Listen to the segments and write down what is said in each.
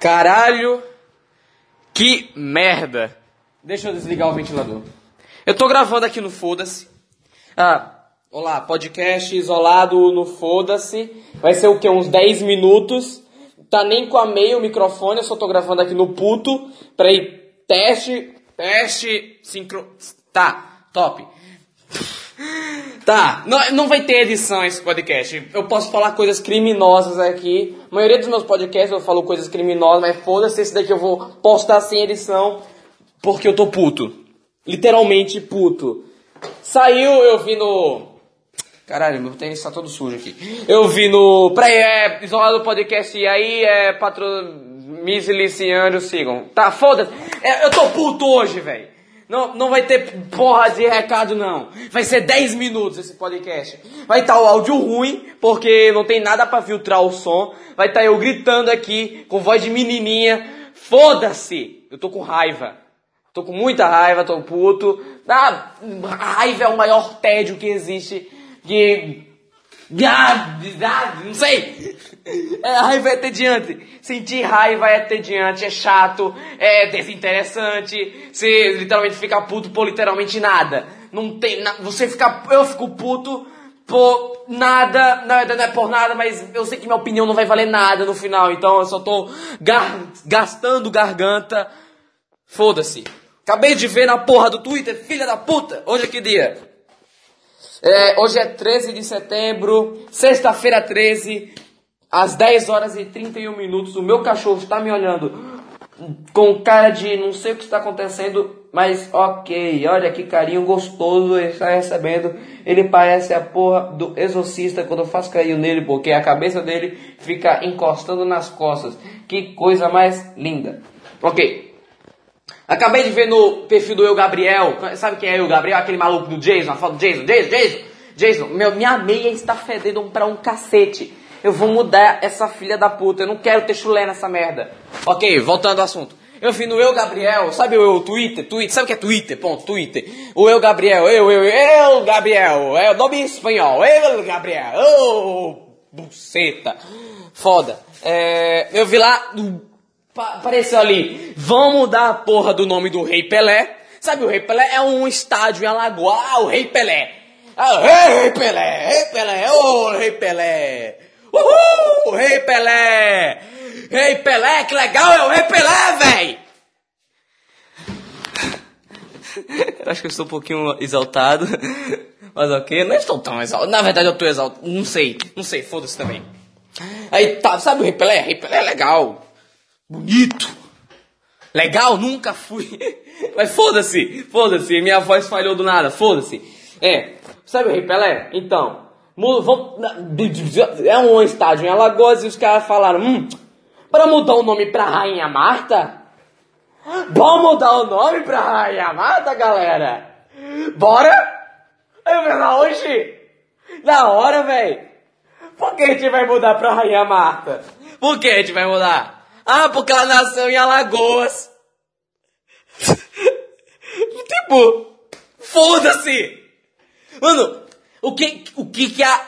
Caralho, que merda. Deixa eu desligar o ventilador. Eu tô gravando aqui no Foda-se. Ah, olá, podcast isolado no Foda-se. Vai ser o que? Uns 10 minutos. Tá nem com a meio o microfone, eu só tô gravando aqui no puto. Peraí, teste, teste, sincro... Tá, top. Tá, não, não vai ter edição esse podcast. Eu posso falar coisas criminosas aqui. A maioria dos meus podcasts eu falo coisas criminosas, mas foda-se, esse daqui eu vou postar sem edição porque eu tô puto. Literalmente puto. Saiu, eu vi no. Caralho, meu tênis tá todo sujo aqui. Eu vi no. Peraí, é. Isolado podcast e aí é. Patro. Miss sigam. Tá, foda-se. É, eu tô puto hoje, velho. Não, não vai ter porra de recado, não. Vai ser 10 minutos esse podcast. Vai estar tá o áudio ruim, porque não tem nada para filtrar o som. Vai estar tá eu gritando aqui, com voz de menininha. Foda-se! Eu tô com raiva. Tô com muita raiva, tô puto. Ah, raiva é o maior tédio que existe. Que não sei. É, raiva é tediante. Sentir raiva é tediante, é chato, é desinteressante. Você literalmente fica puto por literalmente nada. Não tem na... Você fica. Eu fico puto por nada. Na verdade não é por nada, mas eu sei que minha opinião não vai valer nada no final. Então eu só tô gar... gastando garganta. Foda-se. Acabei de ver na porra do Twitter, filha da puta. Hoje é que dia? É, hoje é 13 de setembro, sexta-feira 13, às 10 horas e 31 minutos. O meu cachorro está me olhando com cara de não sei o que está acontecendo, mas ok, olha que carinho gostoso ele está recebendo. Ele parece a porra do exorcista quando eu faço carinho nele, porque a cabeça dele fica encostando nas costas. Que coisa mais linda. Ok. Acabei de ver no perfil do Eu Gabriel. Sabe quem é Eu Gabriel? Aquele maluco do Jason, a foto do Jason, Jason, Jason. Jason, meu, minha meia está fedendo pra um cacete. Eu vou mudar essa filha da puta. Eu não quero ter chulé nessa merda. Ok, voltando ao assunto. Eu vi no Eu Gabriel, sabe o Eu Twitter? Twitter, sabe o que é Twitter? Ponto, Twitter. O Eu Gabriel, eu, eu, eu Gabriel, é o nome espanhol, Eu Gabriel, oh, buceta. Foda. É, eu vi lá apareceu ali, vamos mudar a porra do nome do Rei Pelé. Sabe, o Rei Pelé é um estádio em Alagoas. Ah, o Rei Pelé. Ah, Rei Pelé, Rei Pelé, ô oh, Rei Pelé. Uhul, Rei Pelé. Rei Pelé, que legal é o Rei Pelé, véi. Acho que eu estou um pouquinho exaltado. Mas ok, não estou tão exaltado. Na verdade eu estou exaltado. Não sei, não sei, foda-se também. Aí tá, sabe o Rei Pelé? Rei Pelé é legal bonito. Legal, nunca fui. Mas foda-se, foda-se, minha voz falhou do nada, foda-se. É, sabe o Rei Pelé? Então, é um estádio em Alagoas e os caras falaram, hum, para mudar o nome pra Rainha Marta? Vamos mudar o nome pra Rainha Marta, galera? Bora? Eu vou lá hoje? Da hora, velho. Por que a gente vai mudar pra Rainha Marta? Por que a gente vai mudar? Ah, porque ela nasceu em Alagoas. tipo, foda-se! Mano, o que, o que que a...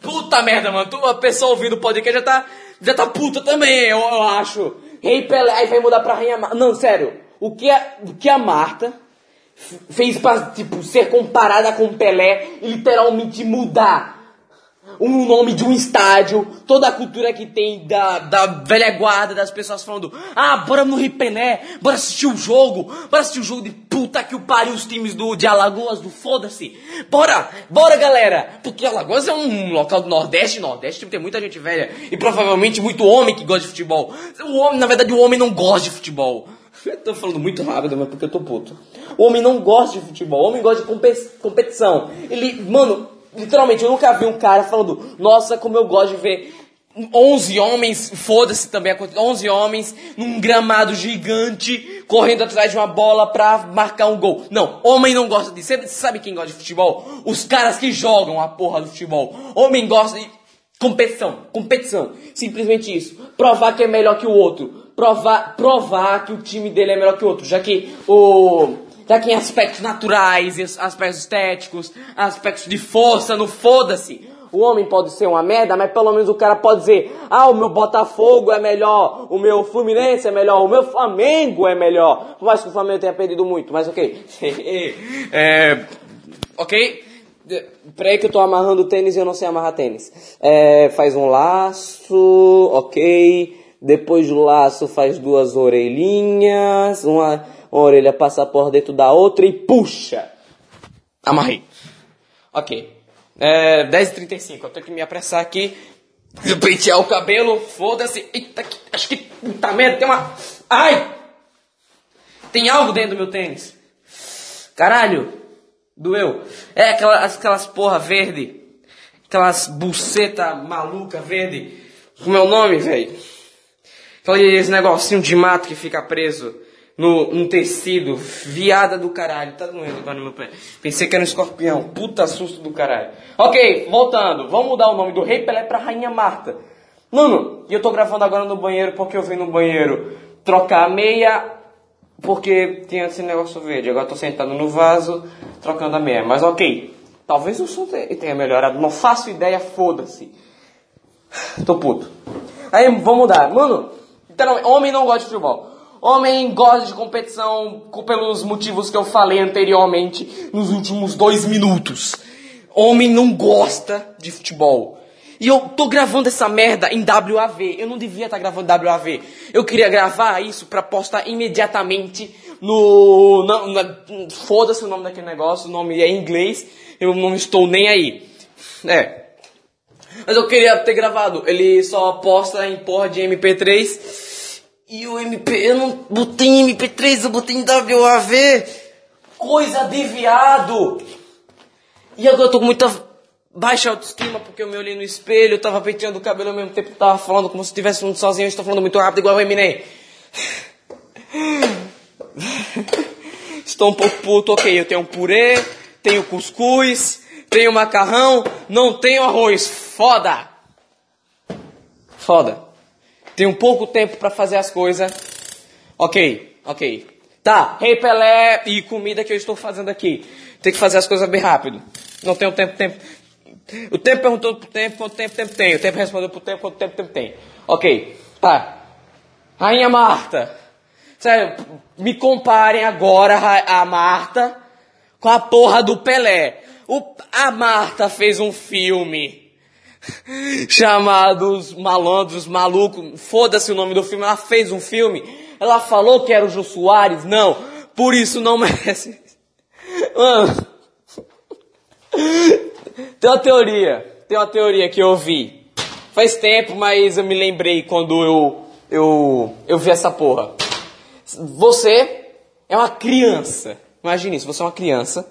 Puta merda, mano. A pessoa ouvindo o podcast já tá, já tá puta também, eu, eu acho. Rei Pelé, aí vai mudar pra Rainha Marta. Não, sério. O que a, o que a Marta fez pra, tipo, ser comparada com Pelé e literalmente mudar um nome de um estádio, toda a cultura que tem da, da velha guarda, das pessoas falando, ah, bora no Ripené, bora assistir o jogo, bora assistir o jogo de puta que o pariu os times do, de Alagoas, do foda-se. Bora, bora galera, porque Alagoas é um local do Nordeste, Nordeste tem muita gente velha e provavelmente muito homem que gosta de futebol. O homem, na verdade, o homem não gosta de futebol. Eu tô falando muito rápido, mas porque eu tô puto. O homem não gosta de futebol, o homem gosta de competição. Ele, mano, literalmente, eu nunca vi um cara falando, nossa, como eu gosto de ver 11 homens, foda-se também, 11 homens num gramado gigante correndo atrás de uma bola pra marcar um gol. Não, homem não gosta disso. Você sabe quem gosta de futebol? Os caras que jogam a porra do futebol. Homem gosta de competição, competição. Simplesmente isso. Provar que é melhor que o outro. Provar, provar que o time dele é melhor que o outro. Já que o já que em aspectos naturais, aspectos estéticos, aspectos de força, no foda-se. O homem pode ser uma merda, mas pelo menos o cara pode dizer: ah, o meu Botafogo é melhor, o meu Fluminense é melhor, o meu Flamengo é melhor. Por mais que o Flamengo tenha perdido muito, mas ok. é, ok? Peraí que eu tô amarrando tênis e eu não sei amarrar tênis. É, faz um laço, ok. Depois do laço faz duas orelhinhas, uma, uma orelha passa por dentro da outra e puxa. Amarrei. Ok. É, 10h35, eu tenho que me apressar aqui. Pentear o cabelo, foda-se. Eita, acho que. Puta merda, tem uma. Ai! Tem algo dentro do meu tênis. Caralho! Doeu. É aquelas, aquelas porra verde. Aquelas buceta maluca verde. Como é o nome, velho? Aqueles negocinho de mato que fica preso no, no tecido. Viada do caralho. Tá doendo agora no meu pé. Pensei que era um escorpião. Puta susto do caralho. Ok, voltando. Vamos mudar o nome do Rei Pelé pra Rainha Marta. Mano, e eu tô gravando agora no banheiro porque eu vim no banheiro trocar a meia porque tinha esse negócio verde. Agora tô sentado no vaso trocando a meia. Mas ok, talvez o som tenha melhorado. Não faço ideia, foda-se. Tô puto. Aí vamos mudar. Mano, então, homem não gosta de futebol. Homem gosta de competição pelos motivos que eu falei anteriormente nos últimos dois minutos. Homem não gosta de futebol. E eu tô gravando essa merda em WAV. Eu não devia estar tá gravando WAV. Eu queria gravar isso para postar imediatamente no. Foda-se o nome daquele negócio, o nome é em inglês. Eu não estou nem aí. É. Mas eu queria ter gravado. Ele só posta em porra de MP3. E o MP, eu não botei em MP3, eu botei WAV. Coisa de viado. E agora eu tô com muita baixa autoestima porque eu me olhei no espelho, eu tava penteando o cabelo ao mesmo tempo tava falando como se estivesse falando sozinho, eu estou falando muito rápido igual o Eminem. Estou um pouco puto, ok, eu tenho um purê, tenho cuscuz, tenho macarrão, não tenho arroz. Foda! Foda. Tenho pouco tempo para fazer as coisas. Ok, ok. Tá, Rei Pelé e comida que eu estou fazendo aqui. Tem que fazer as coisas bem rápido. Não tenho tempo, tempo. O tempo perguntou pro tempo, quanto tempo, tempo tem. O tempo respondeu pro tempo, quanto tempo, tempo tem. Ok, tá. Rainha Marta. Sério, me comparem agora a Marta com a porra do Pelé. O, a Marta fez um filme chamados Malandros Malucos. Foda-se o nome do filme. Ela fez um filme. Ela falou que era o Jô Soares. Não. Por isso não merece. Mano. Tem uma teoria. Tem uma teoria que eu ouvi. Faz tempo, mas eu me lembrei quando eu, eu, eu vi essa porra. Você é uma criança. Imagine isso, você é uma criança.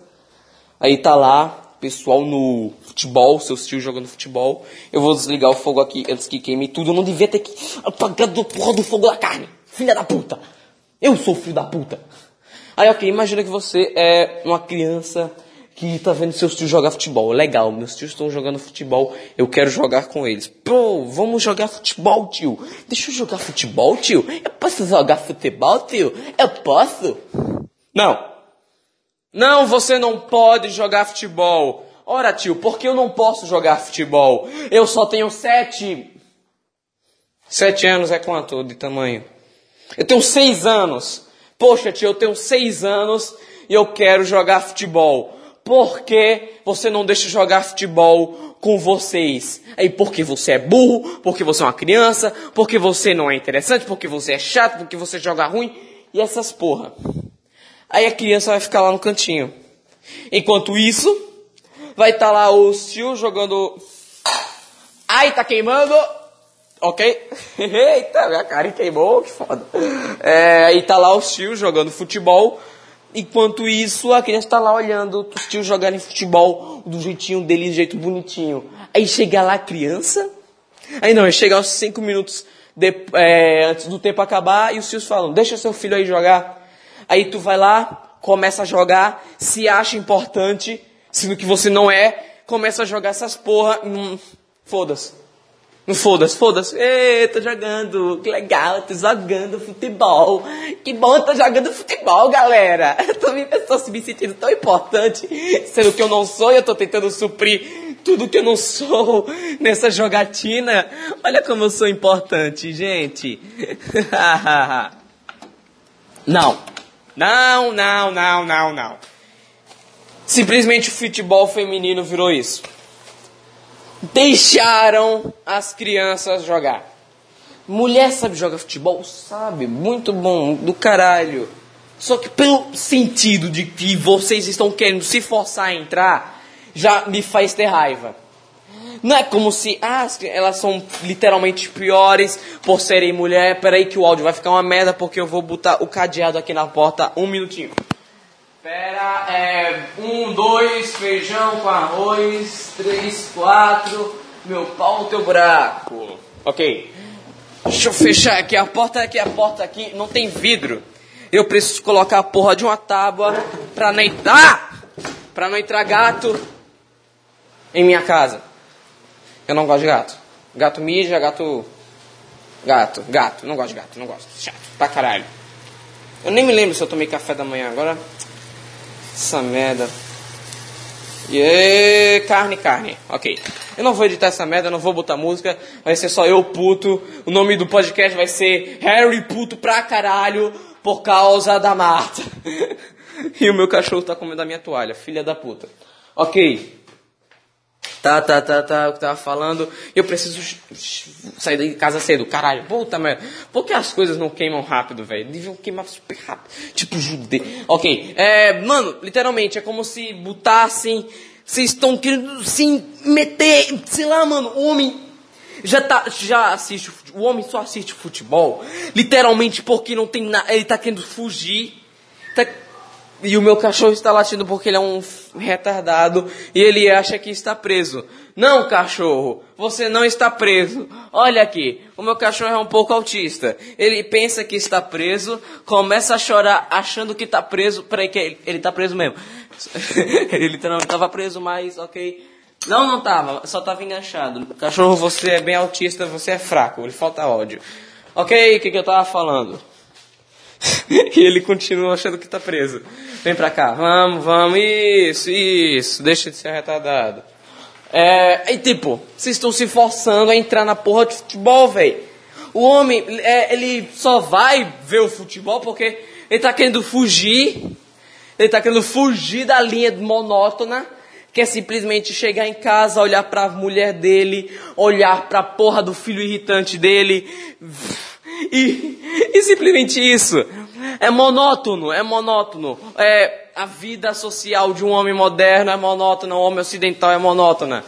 Aí tá lá, pessoal no futebol, seus tios jogando futebol. Eu vou desligar o fogo aqui antes que queime tudo. Eu não devia ter que apagar do porra do fogo da carne. Filha da puta. Eu sou filho da puta. Aí, ok, imagina que você é uma criança que tá vendo seus tios jogar futebol. Legal, meus tios estão jogando futebol, eu quero jogar com eles. Pô, vamos jogar futebol, tio. Deixa eu jogar futebol, tio. Eu posso jogar futebol, tio? Eu posso? Não. Não, você não pode jogar futebol. Ora, tio, por que eu não posso jogar futebol? Eu só tenho sete. Sete anos é quanto de tamanho? Eu tenho seis anos. Poxa, tio, eu tenho seis anos e eu quero jogar futebol. Por que você não deixa jogar futebol com vocês? Aí, porque você é burro, porque você é uma criança, porque você não é interessante, porque você é chato, porque você joga ruim e essas porra. Aí a criança vai ficar lá no cantinho. Enquanto isso, vai estar tá lá o tio jogando. Ai, tá queimando! Ok? Eita, minha cara queimou, que foda. É, aí tá lá os tios jogando futebol. Enquanto isso, a criança tá lá olhando os tios jogarem futebol do jeitinho deles, jeito bonitinho. Aí chega lá a criança. Aí não, chega aos cinco minutos de, é, antes do tempo acabar e os tios falam: Deixa seu filho aí jogar. Aí tu vai lá, começa a jogar, se acha importante, sendo que você não é, começa a jogar essas porra. Hum, foda-se. Não foda-se, foda-se. Ei, tô jogando, que legal, tô jogando futebol. Que bom, tô jogando futebol, galera. Eu tô me, tô me sentindo tão importante, sendo que eu não sou e eu tô tentando suprir tudo que eu não sou nessa jogatina. Olha como eu sou importante, gente. não. Não, não, não, não, não. Simplesmente o futebol feminino virou isso. Deixaram as crianças jogar. Mulher sabe jogar futebol? Sabe. Muito bom, do caralho. Só que pelo sentido de que vocês estão querendo se forçar a entrar, já me faz ter raiva. Não é como se ah, elas são literalmente piores por serem mulher. Peraí que o áudio vai ficar uma merda porque eu vou botar o cadeado aqui na porta um minutinho. Pera, é. Um, dois, feijão com arroz. Três, quatro. Meu pau, teu buraco. Ok. Deixa eu fechar aqui a porta aqui, a porta aqui. Não tem vidro. Eu preciso colocar a porra de uma tábua pra não entrar. Pra não entrar gato em minha casa. Eu não gosto de gato. Gato mija, gato. Gato, gato. Não gosto de gato, não gosto. Chato, pra caralho. Eu nem me lembro se eu tomei café da manhã agora. Essa merda. E carne, carne. Ok. Eu não vou editar essa merda, não vou botar música. Vai ser só eu puto. O nome do podcast vai ser Harry Puto pra caralho por causa da Marta. e o meu cachorro tá comendo a minha toalha, filha da puta. Ok. Tá, tá, tá, tá, o que tava falando. Eu preciso sair de casa cedo. Caralho, puta merda. Por que as coisas não queimam rápido, velho? Deviam queimar super rápido. Tipo judeu. Ok. É, mano, literalmente, é como se botassem. Vocês estão querendo se meter. Sei lá, mano, o homem. Já, tá, já assiste. O homem só assiste futebol. Literalmente porque não tem nada. Ele tá querendo fugir. Tá e o meu cachorro está latindo porque ele é um retardado e ele acha que está preso. Não, cachorro, você não está preso. Olha aqui, o meu cachorro é um pouco autista. Ele pensa que está preso, começa a chorar achando que está preso. Peraí, que ele, ele está preso mesmo. ele literalmente estava preso, mas ok. Não, não estava, só estava enganchado. Cachorro, você é bem autista, você é fraco, lhe falta ódio. Ok, o que, que eu estava falando? e ele continua achando que tá preso. Vem pra cá, vamos, vamos, isso, isso, deixa de ser retardado. É, e tipo, vocês estão se forçando a entrar na porra de futebol, velho. O homem, é, ele só vai ver o futebol porque ele tá querendo fugir, ele tá querendo fugir da linha monótona, que é simplesmente chegar em casa, olhar pra mulher dele, olhar pra porra do filho irritante dele, e, e simplesmente isso. É monótono, é monótono. É, a vida social de um homem moderno é monótona, o homem ocidental é monótona.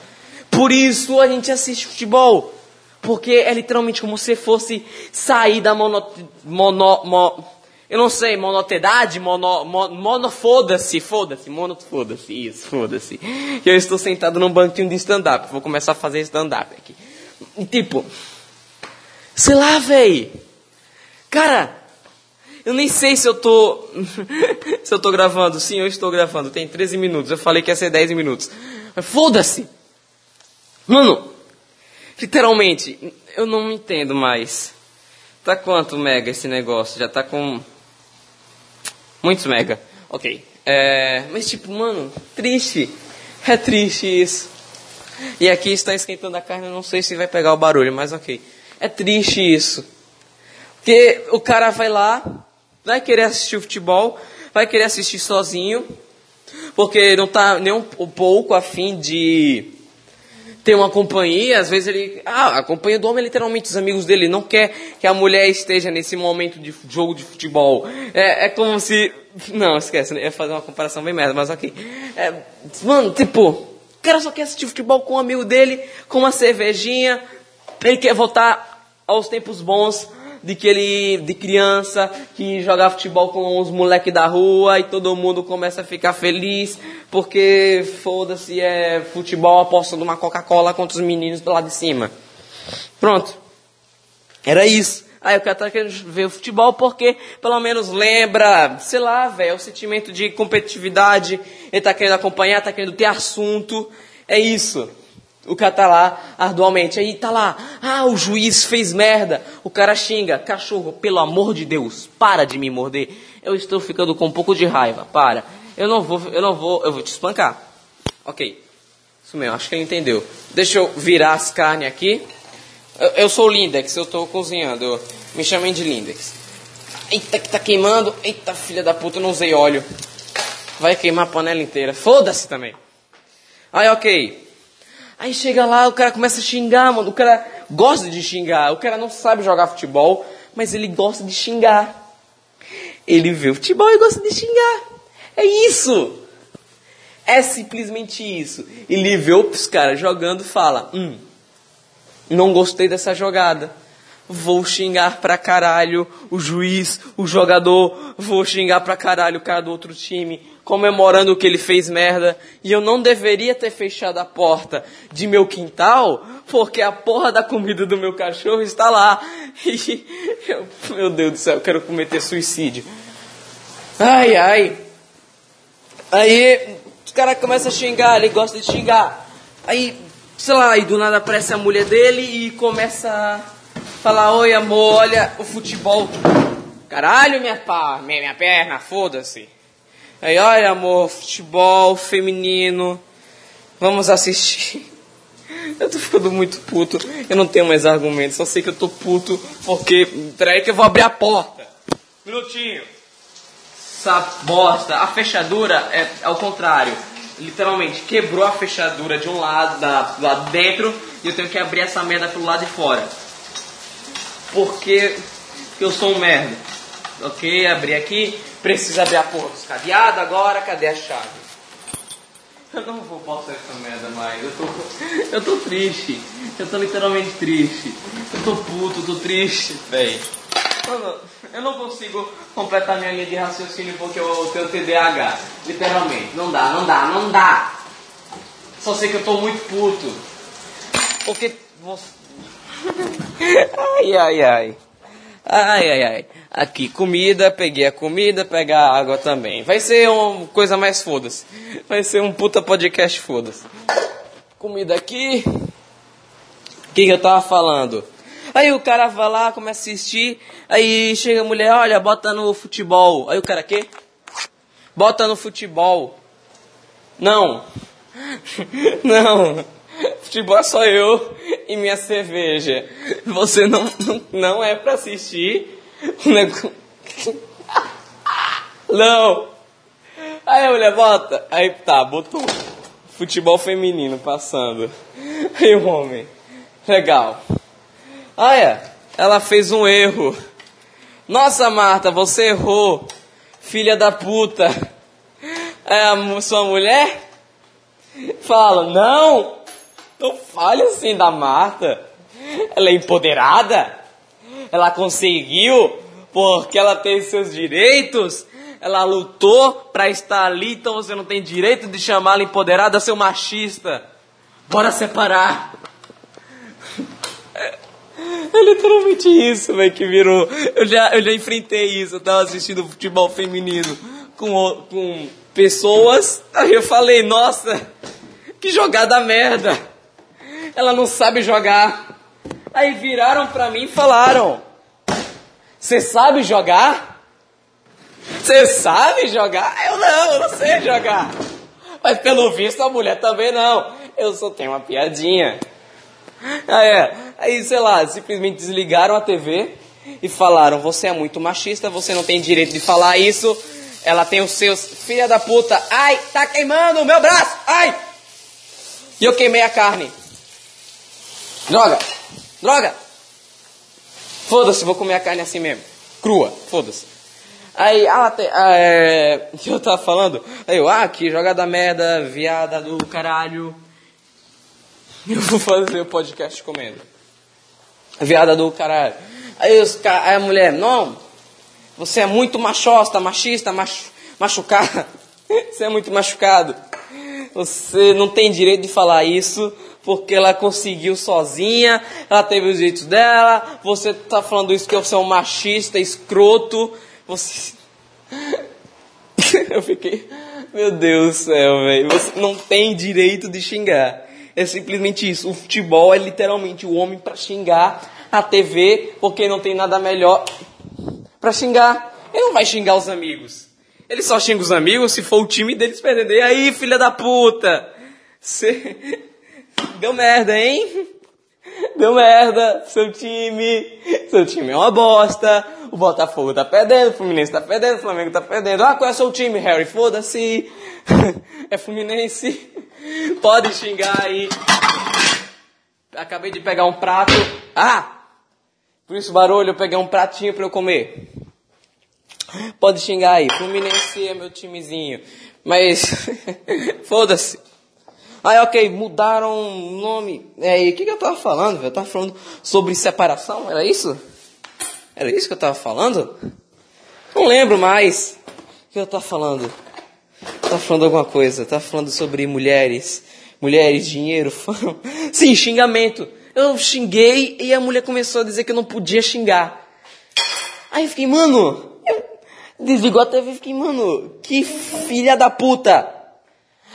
Por isso a gente assiste futebol. Porque é literalmente como se fosse sair da mono, mono, mo, eu não sei, monotedade, mono, mono, mono foda-se, foda-se, mono, foda-se, isso, foda-se. Eu estou sentado num banquinho de stand-up, vou começar a fazer stand-up aqui. Tipo, sei lá, véi. Cara, eu nem sei se eu tô. se eu tô gravando. Sim, eu estou gravando. Tem 13 minutos. Eu falei que ia ser 10 minutos. Foda-se! Mano, literalmente, eu não entendo mais. Tá quanto mega esse negócio? Já tá com. Muitos mega. Ok. É... Mas tipo, mano, triste. É triste isso. E aqui está esquentando a carne, eu não sei se vai pegar o barulho, mas ok. É triste isso. Porque o cara vai lá, vai querer assistir futebol, vai querer assistir sozinho, porque não está nem um pouco afim de ter uma companhia. Às vezes ele. Ah, a companhia do homem é literalmente os amigos dele. Não quer que a mulher esteja nesse momento de jogo de futebol. É, é como se. Não, esquece, ia fazer uma comparação bem merda, mas ok. É, mano, tipo, o cara só quer assistir futebol com um amigo dele, com uma cervejinha. Ele quer voltar aos tempos bons de que ele, de criança, que jogava futebol com os moleques da rua e todo mundo começa a ficar feliz porque foda-se, é futebol apostando uma Coca-Cola contra os meninos do lado de cima. Pronto. Era isso. Aí o cara tá querendo ver o futebol porque pelo menos lembra, sei lá, velho, o sentimento de competitividade, ele tá querendo acompanhar, tá querendo ter assunto. É isso. O cara tá lá arduamente, aí tá lá, ah, o juiz fez merda. O cara xinga, cachorro, pelo amor de Deus, para de me morder. Eu estou ficando com um pouco de raiva, para. Eu não vou, eu não vou, eu vou te espancar. Ok. Isso mesmo, acho que ele entendeu. Deixa eu virar as carnes aqui. Eu, eu sou o Lindex, eu tô cozinhando. Me chamem de Lindex. Eita, que tá queimando. Eita, filha da puta, eu não usei óleo. Vai queimar a panela inteira. Foda-se também. Aí, ok. Aí chega lá, o cara começa a xingar, mano. O cara gosta de xingar. O cara não sabe jogar futebol, mas ele gosta de xingar. Ele vê o futebol e gosta de xingar. É isso. É simplesmente isso. Ele vê os caras jogando e fala: Hum, não gostei dessa jogada. Vou xingar pra caralho o juiz, o jogador. Vou xingar pra caralho o cara do outro time, comemorando que ele fez merda. E eu não deveria ter fechado a porta de meu quintal, porque a porra da comida do meu cachorro está lá. E eu, meu Deus do céu, eu quero cometer suicídio. Ai, ai. Aí os caras começam a xingar, ele gosta de xingar. Aí, sei lá, aí do nada aparece a mulher dele e começa a falar: Oi, amor, olha o futebol. Caralho, minha pá, minha, minha perna, foda-se. Aí, olha, amor, futebol feminino. Vamos assistir. Eu tô ficando muito puto. Eu não tenho mais argumentos. Só sei que eu tô puto porque. Peraí que eu vou abrir a porta. Minutinho essa bosta, a fechadura é ao contrário. Literalmente, quebrou a fechadura de um lado, da, do lado dentro, e eu tenho que abrir essa merda pelo lado de fora. Porque eu sou um merda. Ok, abri aqui. Preciso abrir a porta dos cadeados agora. Cadê a chave? Eu não vou passar essa merda mais. Eu tô, eu tô triste. Eu tô literalmente triste. Eu tô puto, tô triste, véi. Eu não consigo completar minha linha de raciocínio porque eu tenho TDAH. Literalmente. Não dá, não dá, não dá. Só sei que eu tô muito puto. Porque você. ai, ai, ai. Ai, ai, ai. Aqui, comida, peguei a comida, pegar a água também. Vai ser uma coisa mais foda-se. Vai ser um puta podcast foda-se. Comida aqui. O que, que eu tava falando? Aí o cara vai lá, começa a assistir, aí chega a mulher, olha, bota no futebol. Aí o cara, quê? Bota no futebol. Não. Não. Futebol é só eu e minha cerveja. Você não, não, não é pra assistir. Não. Aí a mulher bota. Aí tá, botou futebol feminino passando. Aí o homem. Legal. Ah, é. Ela fez um erro. Nossa, Marta, você errou. Filha da puta. É a sua mulher? Fala, não. Não fale assim da Marta. Ela é empoderada. Ela conseguiu porque ela tem seus direitos. Ela lutou para estar ali, então você não tem direito de chamá-la empoderada, seu machista. Bora separar. É literalmente isso, velho, que virou. Eu já, eu já enfrentei isso. Eu tava assistindo futebol feminino com, com pessoas. Aí eu falei, nossa, que jogada merda. Ela não sabe jogar. Aí viraram pra mim e falaram: Você sabe jogar? Você sabe jogar? Eu não, eu não sei jogar. Mas pelo visto a mulher também não. Eu só tenho uma piadinha. Ah, é. Aí, sei lá, simplesmente desligaram a TV e falaram: Você é muito machista, você não tem direito de falar isso. Ela tem os seus. Filha da puta, ai, tá queimando o meu braço, ai! E eu queimei a carne. Droga, droga! Foda-se, vou comer a carne assim mesmo. Crua, foda-se. Aí, ah, te, ah, é, que eu tava falando? Aí eu, ah, que jogada merda, viada do caralho. Eu vou fazer o podcast comendo. Viada do caralho. Aí, os, aí a mulher, não, você é muito machosta, machista, machu, machucado. Você é muito machucado. Você não tem direito de falar isso porque ela conseguiu sozinha, ela teve os direitos dela. Você tá falando isso que eu sou um machista, escroto. Você. eu fiquei. Meu Deus do céu, velho. Você não tem direito de xingar. É simplesmente isso. O futebol é literalmente o homem para xingar a TV, porque não tem nada melhor para xingar. Ele não vai xingar os amigos. Ele só xinga os amigos se for o time deles perder. Aí, filha da puta! Cê... Deu merda, hein? Deu merda, seu time. Seu time é uma bosta. O Botafogo tá perdendo, o Fluminense tá perdendo, o Flamengo tá perdendo. Ah, qual é o seu time, Harry? Foda-se. É Fluminense. Pode xingar aí. Acabei de pegar um prato. Ah! Por isso barulho, eu peguei um pratinho pra eu comer. Pode xingar aí. Fluminense é meu timezinho. Mas, foda-se. Aí, ok, mudaram o nome. É, o que, que eu tava falando? Eu tava falando sobre separação, era isso? Era isso que eu tava falando? Não lembro mais. O que eu tava falando? Eu tava falando alguma coisa. Eu tava falando sobre mulheres. Mulheres, dinheiro, fama. Sim, xingamento. Eu xinguei e a mulher começou a dizer que eu não podia xingar. Aí eu fiquei, mano, desligou a TV e fiquei, mano, que filha da puta.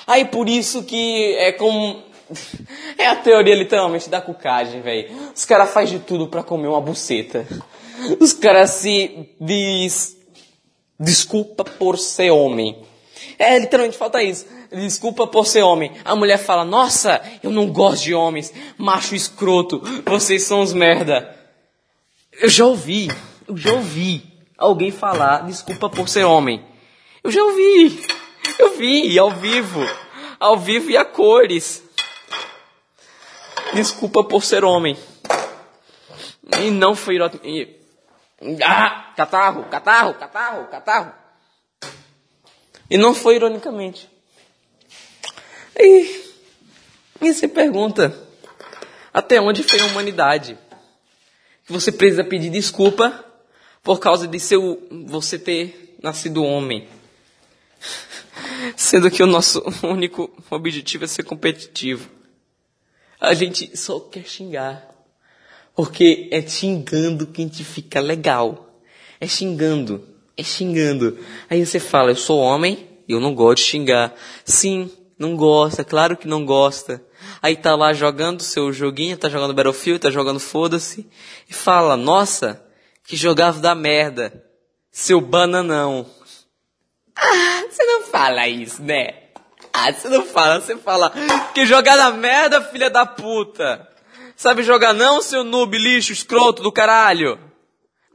Aí por isso que é como. É a teoria literalmente da cucagem, velho. Os caras fazem de tudo para comer uma buceta. Os caras se diz. Desculpa por ser homem. É, literalmente falta isso. Desculpa por ser homem. A mulher fala: Nossa, eu não gosto de homens. Macho escroto. Vocês são os merda. Eu já ouvi. Eu já ouvi alguém falar desculpa por ser homem. Eu já ouvi. Eu vi, ao vivo. Ao vivo e a cores. Desculpa por ser homem. E não foi e... Ah! Catarro, catarro, catarro, catarro. E não foi ironicamente. E, e você pergunta, até onde foi a humanidade? Você precisa pedir desculpa por causa de seu, você ter nascido homem. Sendo que o nosso único objetivo é ser competitivo. A gente só quer xingar. Porque é xingando que a gente fica legal. É xingando. É xingando. Aí você fala, eu sou homem eu não gosto de xingar. Sim, não gosta, claro que não gosta. Aí tá lá jogando seu joguinho, tá jogando Battlefield, tá jogando foda-se. E fala, nossa, que jogava da merda. Seu bananão. Ah, você não fala isso, né? Ah, você não fala, você fala que jogar na merda, filha da puta. Sabe jogar não, seu noob lixo escroto do caralho?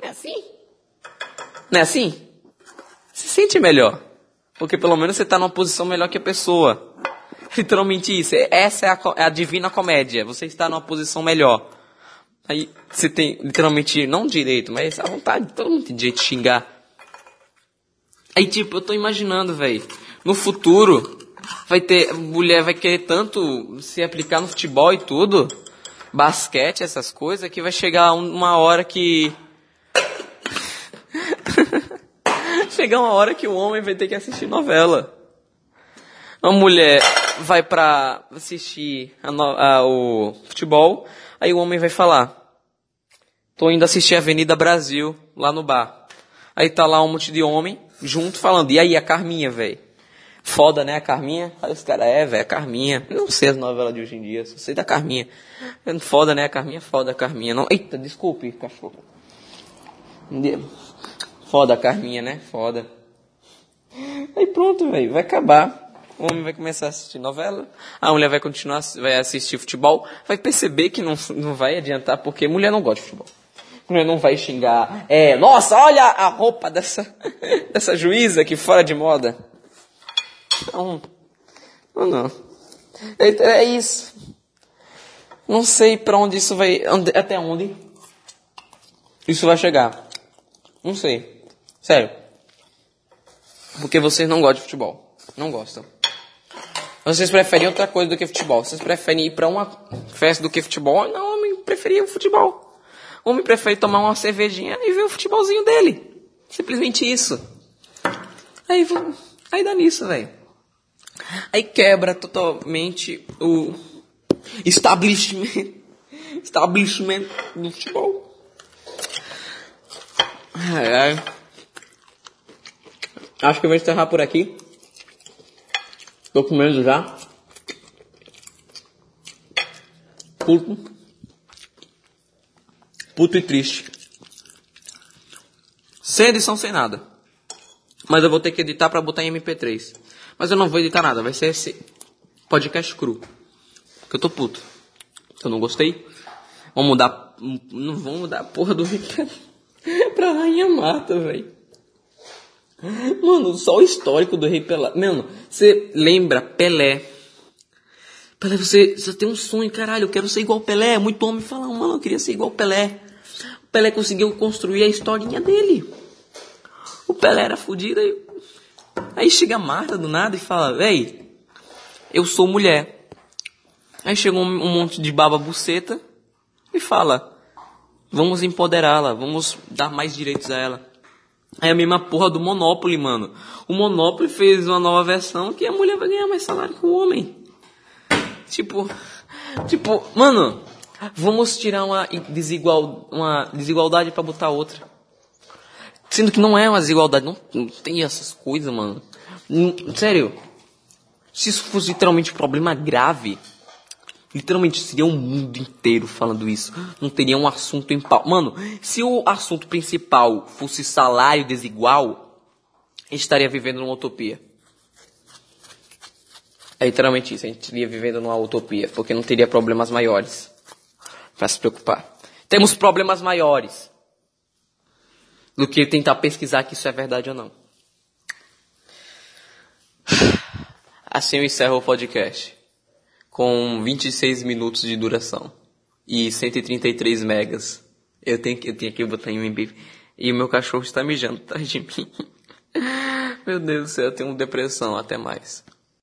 Não é assim? Não é assim? Se sente melhor. Porque pelo menos você está numa posição melhor que a pessoa. Literalmente isso. Essa é a, é a divina comédia. Você está numa posição melhor. Aí você tem literalmente, não direito, mas a vontade, todo mundo tem direito de xingar. Aí, tipo, eu tô imaginando, velho, no futuro vai ter, mulher vai querer tanto se aplicar no futebol e tudo, basquete, essas coisas, que vai chegar uma hora que. chegar uma hora que o homem vai ter que assistir novela. Uma mulher vai pra assistir a no, a, o futebol, aí o homem vai falar: Tô indo assistir Avenida Brasil lá no bar. Aí tá lá um monte de homem junto falando, e aí a Carminha, velho? Foda, né, a Carminha? Aí os caras, é, velho, a Carminha. Não sei as novelas de hoje em dia, só sei da Carminha. Foda, né, a Carminha? Foda a Carminha. Não... Eita, desculpe, cachorro. Foda a Carminha, né? Foda. Aí pronto, velho, vai acabar. O homem vai começar a assistir novela, a mulher vai continuar, vai assistir futebol, vai perceber que não, não vai adiantar, porque mulher não gosta de futebol não vai xingar. É, nossa, olha a roupa dessa, dessa juíza aqui fora de moda. Não, não, não. É, é isso. Não sei para onde isso vai, até onde isso vai chegar. Não sei. Sério. Porque vocês não gostam de futebol. Não gostam. Vocês preferem outra coisa do que futebol. Vocês preferem ir para uma festa do que futebol? Não, eu preferia o futebol. Homem prefere tomar uma cervejinha e ver o futebolzinho dele. Simplesmente isso. Aí, aí dá nisso, velho. Aí quebra totalmente o establishment, establishment do futebol. Ai, ai. Acho que eu vou encerrar por aqui. Tô comendo já. Puto puto e triste. Sem edição, sem nada. Mas eu vou ter que editar para botar em MP3. Mas eu não vou editar nada, vai ser esse. Podcast cru. Porque eu tô puto. Eu não gostei. Vamos mudar. Não vamos mudar a porra do Pelé pra Rainha Mata, velho. Mano, só o histórico do Rei Pelé. Mano, você lembra Pelé? Pelé, você, você tem um sonho, caralho, eu quero ser igual Pelé. Muito homem fala, mano, eu queria ser igual Pelé. Pelé conseguiu construir a historinha dele. O Pelé era fudido aí. Aí chega a Marta do nada e fala, véi, eu sou mulher. Aí chega um, um monte de baba buceta e fala, vamos empoderá-la, vamos dar mais direitos a ela. É a mesma porra do Monopoly, mano. O Monopoly fez uma nova versão que a mulher vai ganhar mais salário que o homem. Tipo, tipo, mano, vamos tirar uma desigual, uma desigualdade para botar outra. Sendo que não é uma desigualdade, não, não tem essas coisas, mano. Sério, se isso fosse literalmente um problema grave, literalmente seria o um mundo inteiro falando isso. Não teria um assunto em pau. Mano, se o assunto principal fosse salário desigual, estaria vivendo numa utopia. É literalmente isso, a gente estaria vivendo numa utopia, porque não teria problemas maiores para se preocupar. Temos problemas maiores do que tentar pesquisar que isso é verdade ou não. Assim eu encerro o podcast com 26 minutos de duração e 133 megas. Eu tenho eu tenho que botar em MB. E o meu cachorro está mijando atrás de mim. Meu Deus do céu, eu tenho depressão. Até mais.